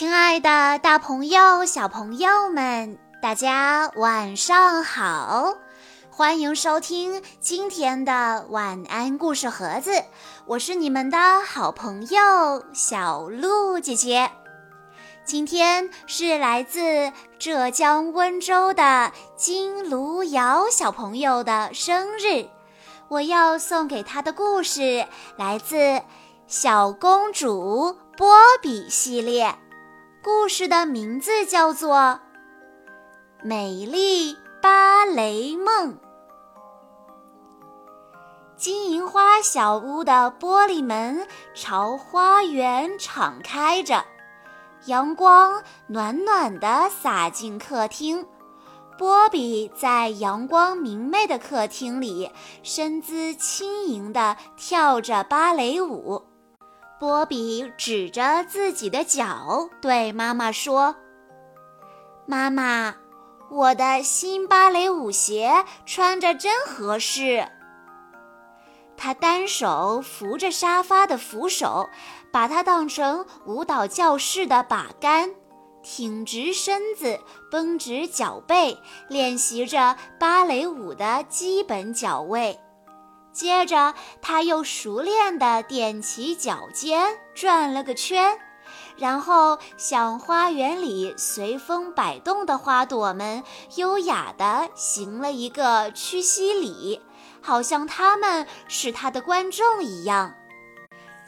亲爱的，大朋友、小朋友们，大家晚上好！欢迎收听今天的晚安故事盒子，我是你们的好朋友小鹿姐姐。今天是来自浙江温州的金卢瑶小朋友的生日，我要送给他的故事来自《小公主波比》系列。故事的名字叫做《美丽芭蕾梦》。金银花小屋的玻璃门朝花园敞开着，阳光暖暖的洒进客厅。波比在阳光明媚的客厅里，身姿轻盈地跳着芭蕾舞。波比指着自己的脚，对妈妈说：“妈妈，我的新芭蕾舞鞋穿着真合适。”他单手扶着沙发的扶手，把它当成舞蹈教室的把杆，挺直身子，绷直脚背，练习着芭蕾舞的基本脚位。接着，他又熟练地踮起脚尖，转了个圈，然后向花园里随风摆动的花朵们优雅地行了一个屈膝礼，好像他们是他的观众一样。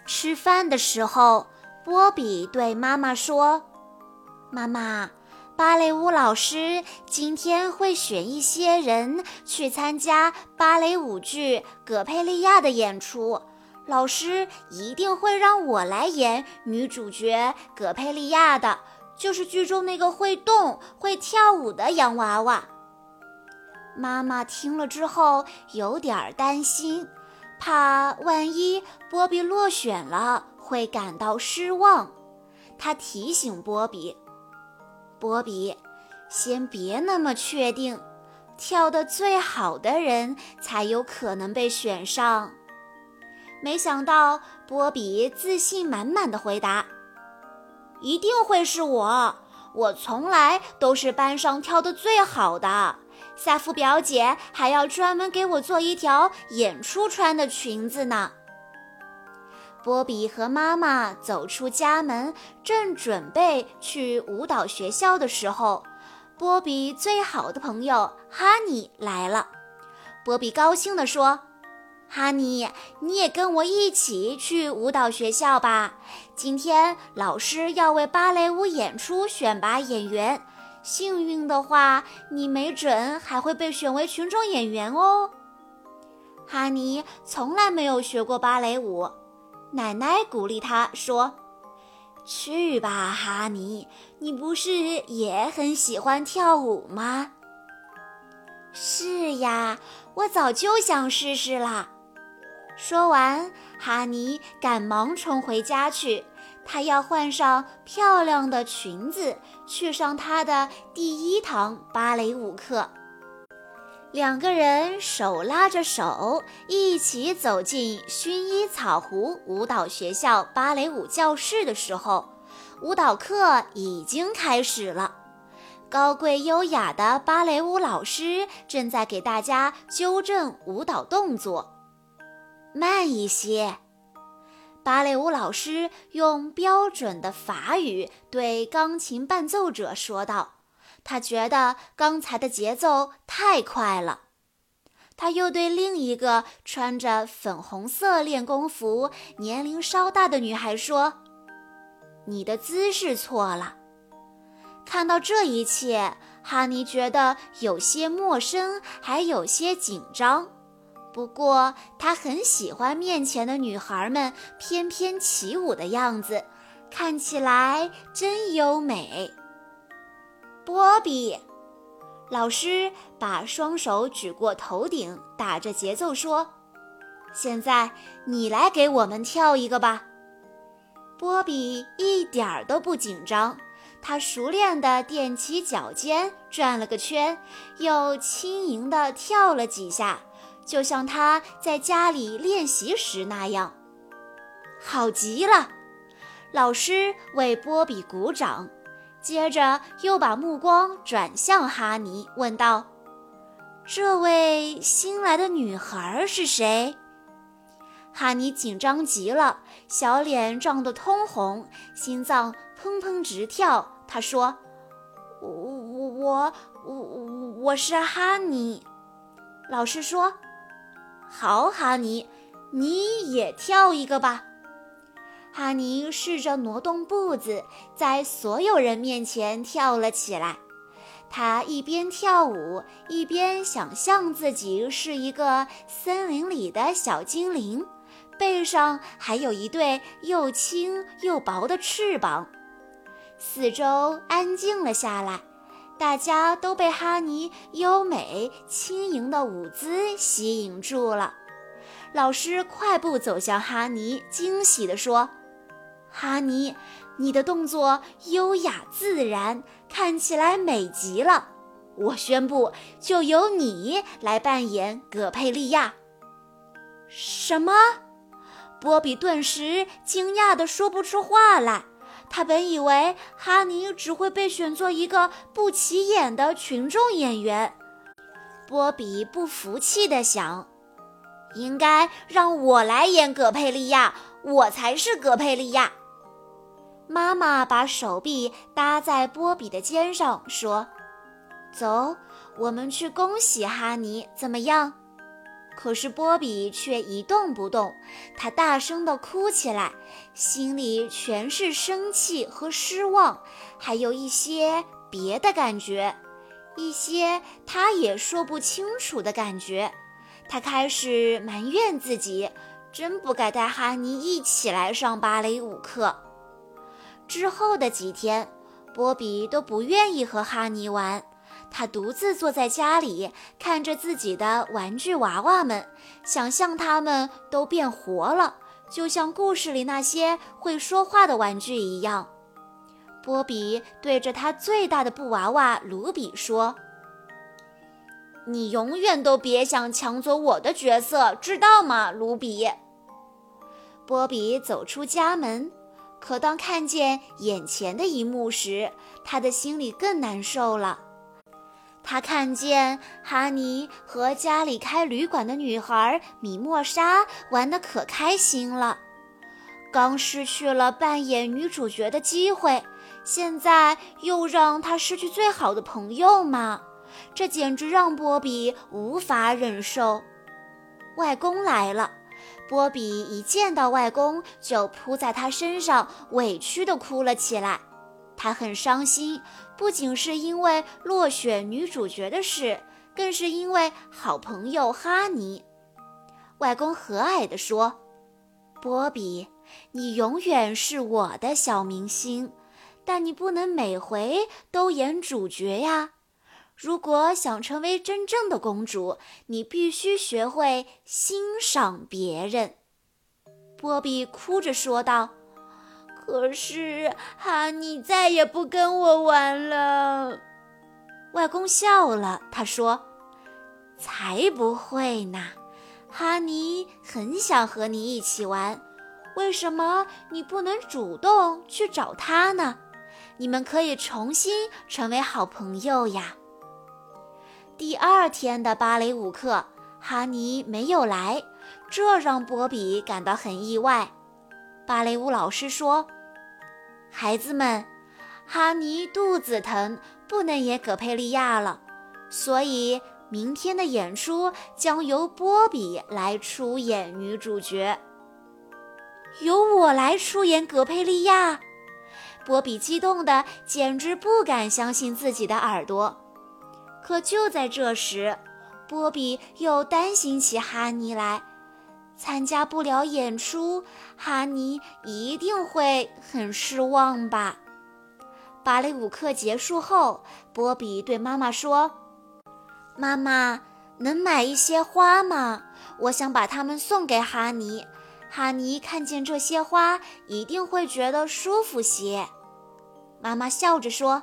吃饭的时候，波比对妈妈说：“妈妈。”芭蕾舞老师今天会选一些人去参加芭蕾舞剧《葛佩利亚》的演出。老师一定会让我来演女主角葛佩利亚的，就是剧中那个会动、会跳舞的洋娃娃。妈妈听了之后有点担心，怕万一波比落选了会感到失望。她提醒波比。波比，先别那么确定，跳得最好的人才有可能被选上。没想到波比自信满满的回答：“一定会是我，我从来都是班上跳得最好的。萨夫表姐还要专门给我做一条演出穿的裙子呢。”波比和妈妈走出家门，正准备去舞蹈学校的时候，波比最好的朋友哈尼来了。波比高兴地说：“哈尼，你也跟我一起去舞蹈学校吧！今天老师要为芭蕾舞演出选拔演员，幸运的话，你没准还会被选为群众演员哦。”哈尼从来没有学过芭蕾舞。奶奶鼓励他说：“去吧，哈尼，你不是也很喜欢跳舞吗？”“是呀，我早就想试试了。”说完，哈尼赶忙冲回家去，他要换上漂亮的裙子，去上他的第一堂芭蕾舞课。两个人手拉着手，一起走进薰衣草湖舞蹈学校芭蕾舞教室的时候，舞蹈课已经开始了。高贵优雅的芭蕾舞老师正在给大家纠正舞蹈动作，慢一些。芭蕾舞老师用标准的法语对钢琴伴奏者说道。他觉得刚才的节奏太快了，他又对另一个穿着粉红色练功服、年龄稍大的女孩说：“你的姿势错了。”看到这一切，哈尼觉得有些陌生，还有些紧张。不过，他很喜欢面前的女孩们翩翩起舞的样子，看起来真优美。波比，老师把双手举过头顶，打着节奏说：“现在你来给我们跳一个吧。”波比一点儿都不紧张，他熟练地踮起脚尖，转了个圈，又轻盈地跳了几下，就像他在家里练习时那样。好极了！老师为波比鼓掌，接着又把目光转向哈尼，问道：“这位新来的女孩是谁？”哈尼紧张极了，小脸涨得通红，心脏砰砰直跳。他说：“我我我我我是哈尼。”老师说：“好，哈尼，你也跳一个吧。”哈尼试着挪动步子，在所有人面前跳了起来。他一边跳舞，一边想象自己是一个森林里的小精灵。背上还有一对又轻又薄的翅膀，四周安静了下来，大家都被哈尼优美轻盈的舞姿吸引住了。老师快步走向哈尼，惊喜地说：“哈尼，你的动作优雅自然，看起来美极了。我宣布，就由你来扮演葛佩利亚。”什么？波比顿时惊讶的说不出话来。他本以为哈尼只会被选做一个不起眼的群众演员。波比不服气地想：“应该让我来演葛佩利亚，我才是葛佩利亚。”妈妈把手臂搭在波比的肩上，说：“走，我们去恭喜哈尼，怎么样？”可是波比却一动不动，他大声地哭起来，心里全是生气和失望，还有一些别的感觉，一些他也说不清楚的感觉。他开始埋怨自己，真不该带哈尼一起来上芭蕾舞课。之后的几天，波比都不愿意和哈尼玩。他独自坐在家里，看着自己的玩具娃娃们，想象他们都变活了，就像故事里那些会说话的玩具一样。波比对着他最大的布娃娃卢比说：“你永远都别想抢走我的角色，知道吗，卢比？”波比走出家门，可当看见眼前的一幕时，他的心里更难受了。他看见哈尼和家里开旅馆的女孩米莫莎玩得可开心了，刚失去了扮演女主角的机会，现在又让她失去最好的朋友吗？这简直让波比无法忍受。外公来了，波比一见到外公就扑在他身上，委屈地哭了起来。他很伤心，不仅是因为落选女主角的事，更是因为好朋友哈尼。外公和蔼地说：“波比，你永远是我的小明星，但你不能每回都演主角呀。如果想成为真正的公主，你必须学会欣赏别人。”波比哭着说道。可是哈尼再也不跟我玩了。外公笑了，他说：“才不会呢，哈尼很想和你一起玩。为什么你不能主动去找他呢？你们可以重新成为好朋友呀。”第二天的芭蕾舞课，哈尼没有来，这让波比感到很意外。芭蕾舞老师说：“孩子们，哈尼肚子疼，不能演葛佩利亚了，所以明天的演出将由波比来出演女主角。由我来出演葛佩利亚！”波比激动的简直不敢相信自己的耳朵。可就在这时，波比又担心起哈尼来。参加不了演出，哈尼一定会很失望吧？芭蕾舞课结束后，波比对妈妈说：“妈妈，能买一些花吗？我想把它们送给哈尼。哈尼看见这些花，一定会觉得舒服些。”妈妈笑着说：“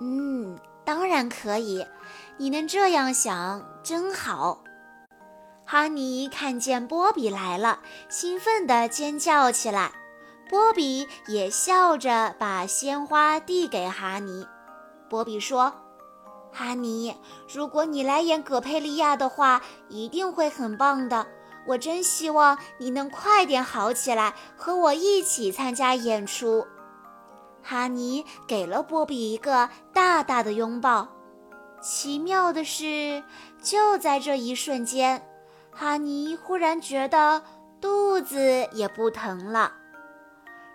嗯，当然可以。你能这样想，真好。”哈尼看见波比来了，兴奋地尖叫起来。波比也笑着把鲜花递给哈尼。波比说：“哈尼，如果你来演葛佩利亚的话，一定会很棒的。我真希望你能快点好起来，和我一起参加演出。”哈尼给了波比一个大大的拥抱。奇妙的是，就在这一瞬间，哈尼忽然觉得肚子也不疼了。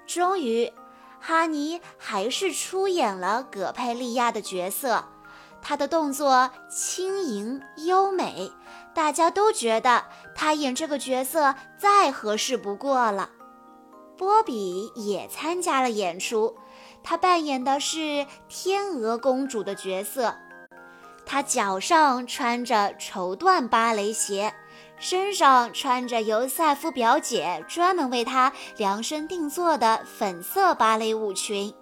终于，哈尼还是出演了葛佩利亚的角色。他的动作轻盈优美，大家都觉得他演这个角色再合适不过了。波比也参加了演出，他扮演的是天鹅公主的角色。她脚上穿着绸缎芭蕾鞋。身上穿着由赛夫表姐专门为她量身定做的粉色芭蕾舞裙。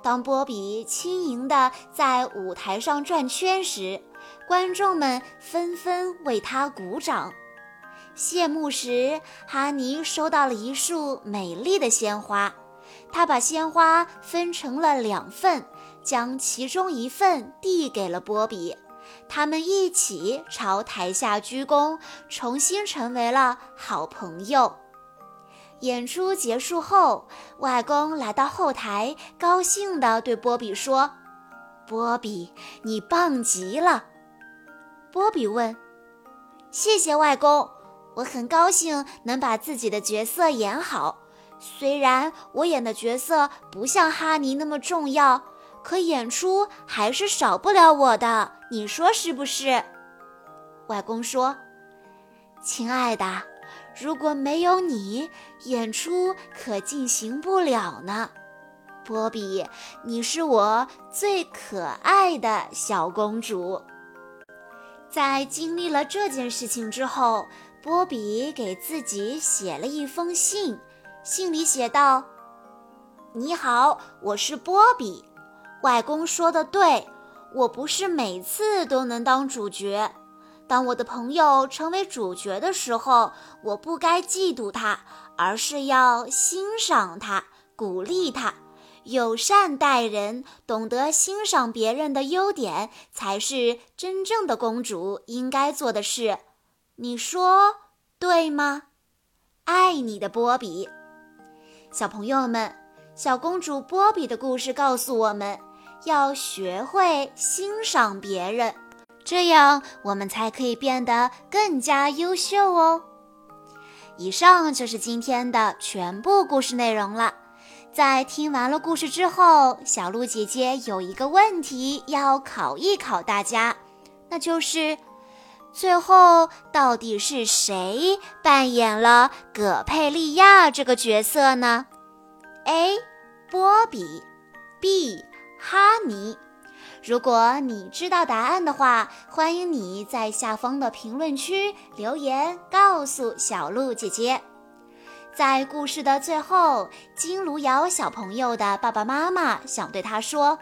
当波比轻盈地在舞台上转圈时，观众们纷纷为她鼓掌。谢幕时，哈尼收到了一束美丽的鲜花，他把鲜花分成了两份，将其中一份递给了波比。他们一起朝台下鞠躬，重新成为了好朋友。演出结束后，外公来到后台，高兴地对波比说：“波比，你棒极了。”波比问：“谢谢外公，我很高兴能把自己的角色演好。虽然我演的角色不像哈尼那么重要。”可演出还是少不了我的，你说是不是？外公说：“亲爱的，如果没有你，演出可进行不了呢。”波比，你是我最可爱的小公主。在经历了这件事情之后，波比给自己写了一封信，信里写道：“你好，我是波比。”外公说的对，我不是每次都能当主角。当我的朋友成为主角的时候，我不该嫉妒他，而是要欣赏他，鼓励他，友善待人，懂得欣赏别人的优点，才是真正的公主应该做的事。你说对吗？爱你的波比。小朋友们，小公主波比的故事告诉我们。要学会欣赏别人，这样我们才可以变得更加优秀哦。以上就是今天的全部故事内容了。在听完了故事之后，小鹿姐姐有一个问题要考一考大家，那就是最后到底是谁扮演了葛佩利亚这个角色呢？A. 波比 B. 哈尼，如果你知道答案的话，欢迎你在下方的评论区留言告诉小鹿姐姐。在故事的最后，金卢瑶小朋友的爸爸妈妈想对他说：“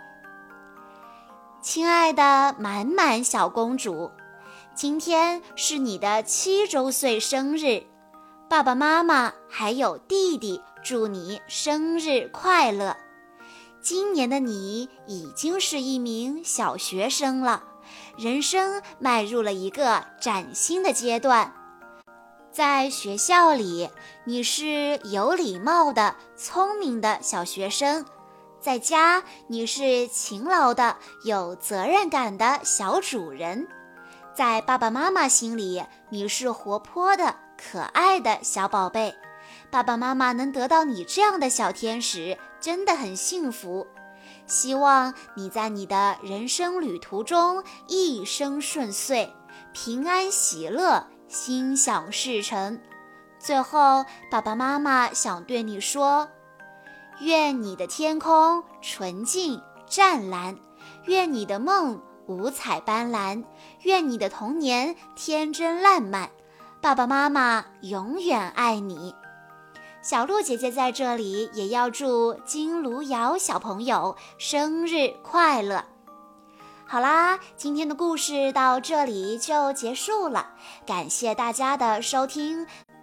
亲爱的满满小公主，今天是你的七周岁生日，爸爸妈妈还有弟弟祝你生日快乐。”今年的你已经是一名小学生了，人生迈入了一个崭新的阶段。在学校里，你是有礼貌的、聪明的小学生；在家，你是勤劳的、有责任感的小主人；在爸爸妈妈心里，你是活泼的、可爱的小宝贝。爸爸妈妈能得到你这样的小天使，真的很幸福。希望你在你的人生旅途中一生顺遂，平安喜乐，心想事成。最后，爸爸妈妈想对你说：愿你的天空纯净湛蓝，愿你的梦五彩斑斓，愿你的童年天真烂漫。爸爸妈妈永远爱你。小鹿姐姐在这里也要祝金卢瑶小朋友生日快乐。好啦，今天的故事到这里就结束了，感谢大家的收听。